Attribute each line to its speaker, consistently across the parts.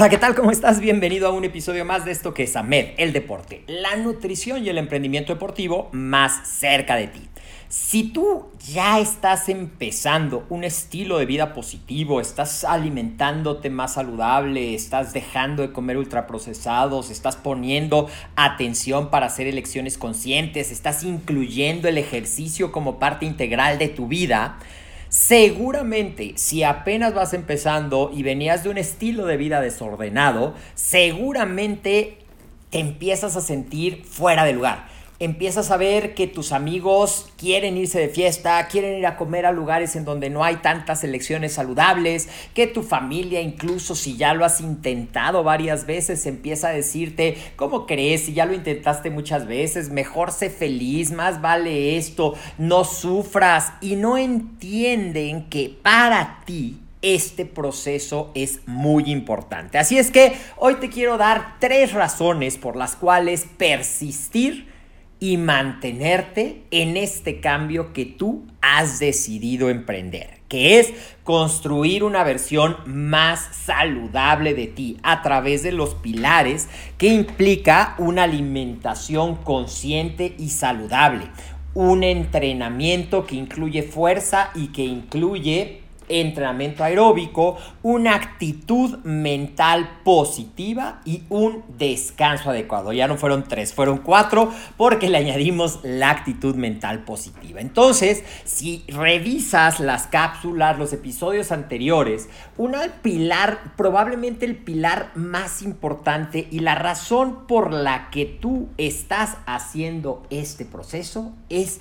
Speaker 1: Hola, ¿qué tal? ¿Cómo estás? Bienvenido a un episodio más de esto que es AMED, el deporte, la nutrición y el emprendimiento deportivo más cerca de ti. Si tú ya estás empezando un estilo de vida positivo, estás alimentándote más saludable, estás dejando de comer ultraprocesados, estás poniendo atención para hacer elecciones conscientes, estás incluyendo el ejercicio como parte integral de tu vida, Seguramente, si apenas vas empezando y venías de un estilo de vida desordenado, seguramente te empiezas a sentir fuera de lugar empiezas a ver que tus amigos quieren irse de fiesta, quieren ir a comer a lugares en donde no hay tantas elecciones saludables, que tu familia incluso si ya lo has intentado varias veces empieza a decirte, ¿cómo crees? Si ya lo intentaste muchas veces, mejor sé feliz, más vale esto, no sufras y no entienden que para ti este proceso es muy importante. Así es que hoy te quiero dar tres razones por las cuales persistir y mantenerte en este cambio que tú has decidido emprender, que es construir una versión más saludable de ti a través de los pilares que implica una alimentación consciente y saludable, un entrenamiento que incluye fuerza y que incluye entrenamiento aeróbico, una actitud mental positiva y un descanso adecuado. Ya no fueron tres, fueron cuatro porque le añadimos la actitud mental positiva. Entonces, si revisas las cápsulas, los episodios anteriores, una pilar, probablemente el pilar más importante y la razón por la que tú estás haciendo este proceso es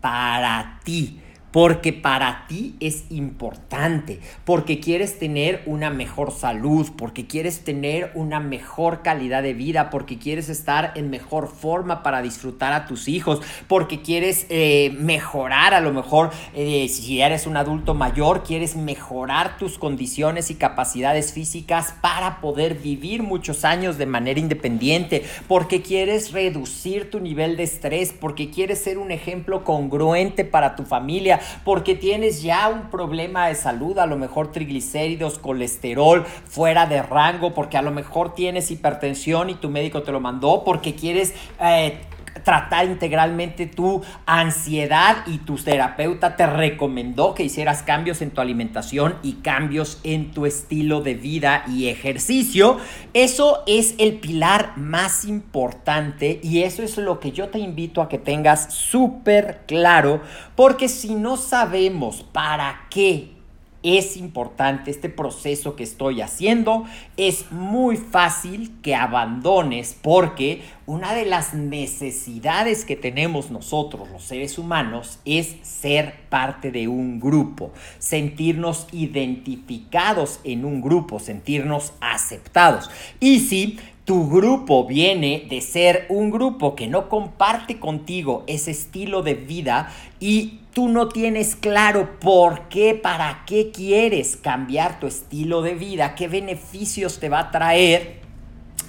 Speaker 1: para ti porque para ti es importante, porque quieres tener una mejor salud, porque quieres tener una mejor calidad de vida, porque quieres estar en mejor forma para disfrutar a tus hijos, porque quieres eh, mejorar a lo mejor, eh, si eres un adulto mayor, quieres mejorar tus condiciones y capacidades físicas para poder vivir muchos años de manera independiente, porque quieres reducir tu nivel de estrés, porque quieres ser un ejemplo congruente para tu familia, porque tienes ya un problema de salud, a lo mejor triglicéridos, colesterol fuera de rango, porque a lo mejor tienes hipertensión y tu médico te lo mandó, porque quieres... Eh, tratar integralmente tu ansiedad y tu terapeuta te recomendó que hicieras cambios en tu alimentación y cambios en tu estilo de vida y ejercicio, eso es el pilar más importante y eso es lo que yo te invito a que tengas súper claro, porque si no sabemos para qué es importante este proceso que estoy haciendo. Es muy fácil que abandones porque una de las necesidades que tenemos nosotros, los seres humanos, es ser parte de un grupo, sentirnos identificados en un grupo, sentirnos aceptados. Y si tu grupo viene de ser un grupo que no comparte contigo ese estilo de vida y tú no tienes claro por qué, para qué quieres cambiar tu estilo de vida, qué beneficios te va a traer,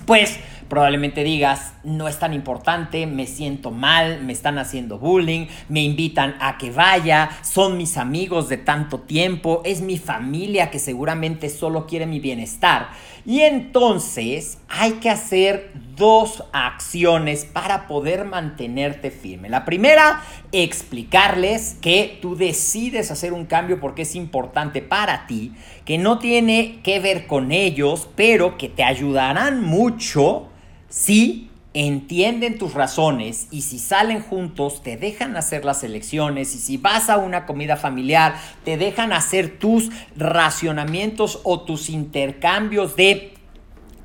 Speaker 1: pues probablemente digas, no es tan importante, me siento mal, me están haciendo bullying, me invitan a que vaya, son mis amigos de tanto tiempo, es mi familia que seguramente solo quiere mi bienestar. Y entonces hay que hacer dos acciones para poder mantenerte firme. La primera, explicarles que tú decides hacer un cambio porque es importante para ti, que no tiene que ver con ellos, pero que te ayudarán mucho si entienden tus razones y si salen juntos te dejan hacer las elecciones y si vas a una comida familiar te dejan hacer tus racionamientos o tus intercambios de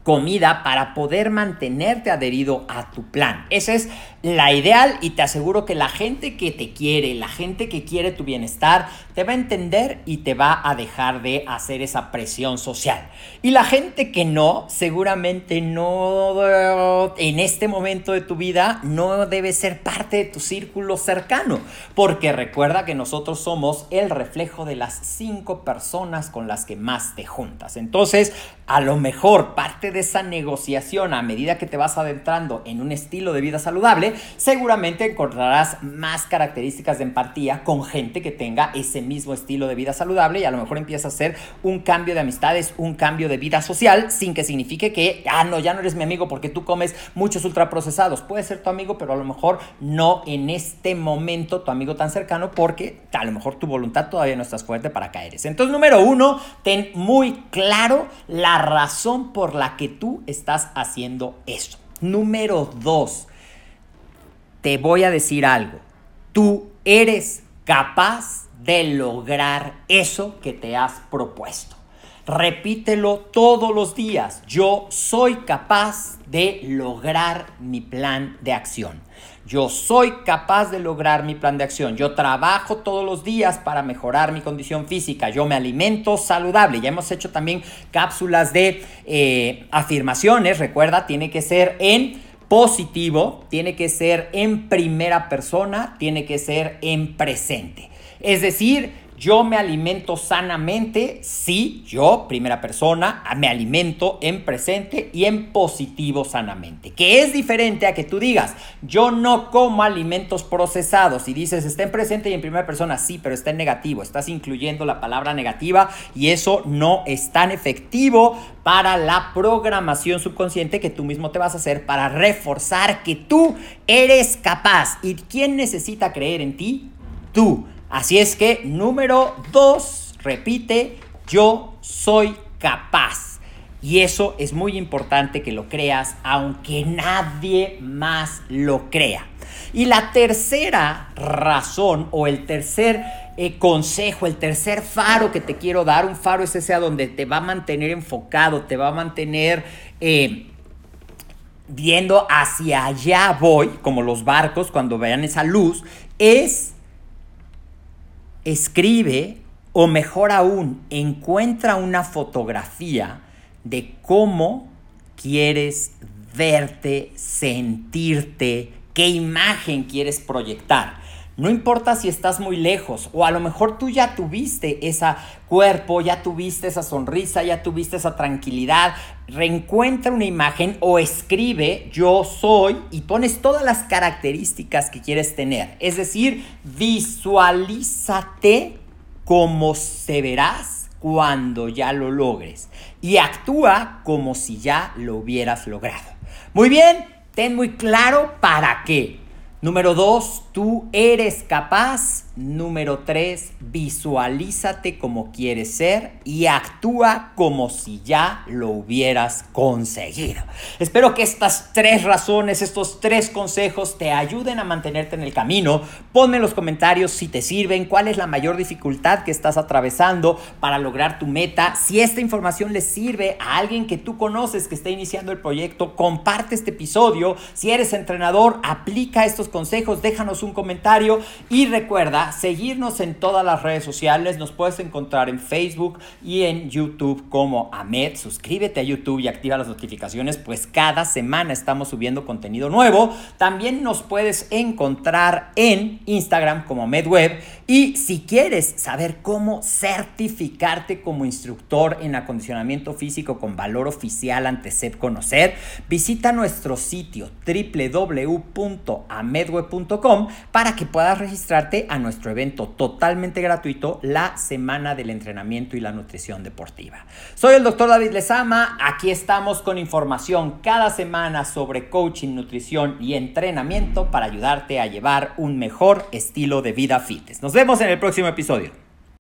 Speaker 1: comida para poder mantenerte adherido a tu plan. Esa es la ideal y te aseguro que la gente que te quiere, la gente que quiere tu bienestar, te va a entender y te va a dejar de hacer esa presión social. Y la gente que no, seguramente no, en este momento de tu vida, no debe ser parte de tu círculo cercano, porque recuerda que nosotros somos el reflejo de las cinco personas con las que más te juntas. Entonces, a lo mejor parte de esa negociación a medida que te vas adentrando en un estilo de vida saludable, seguramente encontrarás más características de empatía con gente que tenga ese mismo estilo de vida saludable y a lo mejor empieza a hacer un cambio de amistades, un cambio de vida social, sin que signifique que, ah, no, ya no eres mi amigo porque tú comes muchos ultraprocesados. Puede ser tu amigo, pero a lo mejor no en este momento tu amigo tan cercano porque a lo mejor tu voluntad todavía no estás fuerte para caer. Entonces, número uno, ten muy claro la razón por la que tú estás haciendo eso. Número dos, te voy a decir algo. Tú eres capaz de lograr eso que te has propuesto. Repítelo todos los días. Yo soy capaz de lograr mi plan de acción. Yo soy capaz de lograr mi plan de acción. Yo trabajo todos los días para mejorar mi condición física. Yo me alimento saludable. Ya hemos hecho también cápsulas de eh, afirmaciones. Recuerda, tiene que ser en positivo, tiene que ser en primera persona, tiene que ser en presente. Es decir, yo me alimento sanamente, sí, yo, primera persona, me alimento en presente y en positivo sanamente. Que es diferente a que tú digas, yo no como alimentos procesados y dices, está en presente y en primera persona, sí, pero está en negativo. Estás incluyendo la palabra negativa y eso no es tan efectivo para la programación subconsciente que tú mismo te vas a hacer para reforzar que tú eres capaz. ¿Y quién necesita creer en ti? Tú. Así es que número dos, repite, yo soy capaz. Y eso es muy importante que lo creas, aunque nadie más lo crea. Y la tercera razón o el tercer eh, consejo, el tercer faro que te quiero dar, un faro es ese a donde te va a mantener enfocado, te va a mantener... Eh, viendo hacia allá voy, como los barcos cuando vean esa luz, es escribe o mejor aún, encuentra una fotografía de cómo quieres verte, sentirte, qué imagen quieres proyectar. No importa si estás muy lejos o a lo mejor tú ya tuviste ese cuerpo, ya tuviste esa sonrisa, ya tuviste esa tranquilidad. Reencuentra una imagen o escribe yo soy y pones todas las características que quieres tener. Es decir, visualízate como se verás cuando ya lo logres y actúa como si ya lo hubieras logrado. Muy bien, ten muy claro para qué. Número dos, tú eres capaz. Número 3, visualízate como quieres ser y actúa como si ya lo hubieras conseguido. Espero que estas tres razones, estos tres consejos te ayuden a mantenerte en el camino. Ponme en los comentarios si te sirven, cuál es la mayor dificultad que estás atravesando para lograr tu meta. Si esta información le sirve a alguien que tú conoces que está iniciando el proyecto, comparte este episodio. Si eres entrenador, aplica estos consejos, déjanos un comentario y recuerda seguirnos en todas las redes sociales. Nos puedes encontrar en Facebook y en YouTube como Ahmed. Suscríbete a YouTube y activa las notificaciones, pues cada semana estamos subiendo contenido nuevo. También nos puedes encontrar en Instagram como Web Y si quieres saber cómo certificarte como instructor en acondicionamiento físico con valor oficial ante SEP Conocer, visita nuestro sitio www.amedweb.com para que puedas registrarte a nuestro evento totalmente gratuito, la Semana del Entrenamiento y la Nutrición Deportiva. Soy el doctor David Lezama, aquí estamos con información cada semana sobre coaching, nutrición y entrenamiento para ayudarte a llevar un mejor estilo de vida fitness. Nos vemos en el próximo episodio.